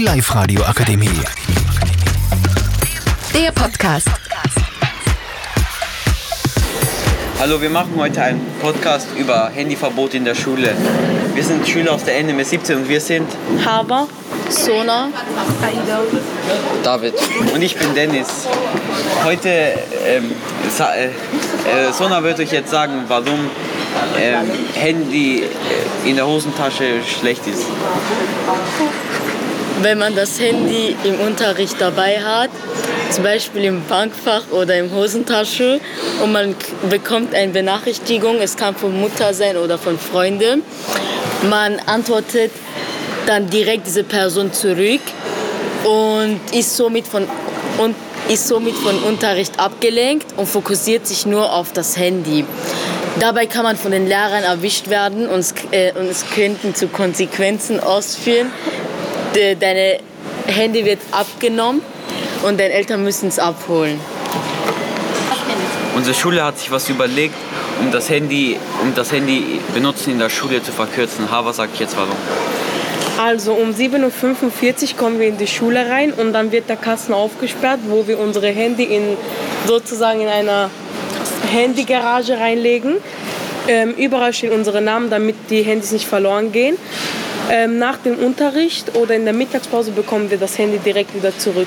Die Live-Radio Akademie. Der Podcast. Hallo, wir machen heute einen Podcast über Handyverbot in der Schule. Wir sind Schüler aus der NMS 17 und wir sind Haber, Sona, David und ich bin Dennis. Heute, ähm, sa- äh, äh, Sona wird euch jetzt sagen, warum ähm, Handy äh, in der Hosentasche schlecht ist. Wenn man das Handy im Unterricht dabei hat, zum Beispiel im Bankfach oder im Hosentasche und man bekommt eine Benachrichtigung, es kann von Mutter sein oder von Freunden, man antwortet dann direkt diese Person zurück und ist somit von und ist somit von Unterricht abgelenkt und fokussiert sich nur auf das Handy. Dabei kann man von den Lehrern erwischt werden und es, äh, und es könnten zu Konsequenzen ausführen. De, deine Handy wird abgenommen und deine Eltern müssen es abholen. Unsere Schule hat sich was überlegt, um das Handy, um das Handy benutzen in der Schule zu verkürzen. Ha, was sag ich jetzt warum? Also um 7.45 Uhr kommen wir in die Schule rein und dann wird der Kasten aufgesperrt, wo wir unsere Handy in, sozusagen in einer Handygarage reinlegen. Ähm, überall stehen unsere Namen, damit die Handys nicht verloren gehen. Ähm, nach dem Unterricht oder in der Mittagspause bekommen wir das Handy direkt wieder zurück.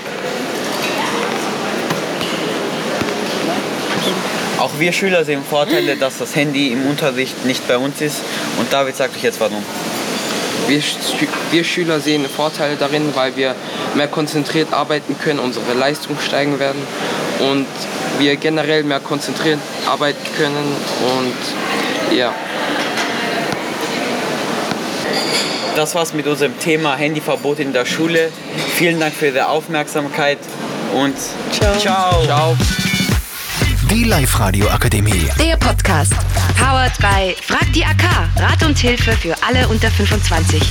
Auch wir Schüler sehen Vorteile, dass das Handy im Unterricht nicht bei uns ist. Und David sagt euch jetzt warum. Wir, wir Schüler sehen Vorteile darin, weil wir mehr konzentriert arbeiten können, unsere Leistung steigen werden und wir generell mehr konzentriert arbeiten können und ja. Das war's mit unserem Thema Handyverbot in der Schule. Vielen Dank für Ihre Aufmerksamkeit und Ciao. ciao. Ciao. Die Live-Radio Akademie. Der Podcast. Powered by Frag die AK. Rat und Hilfe für alle unter 25.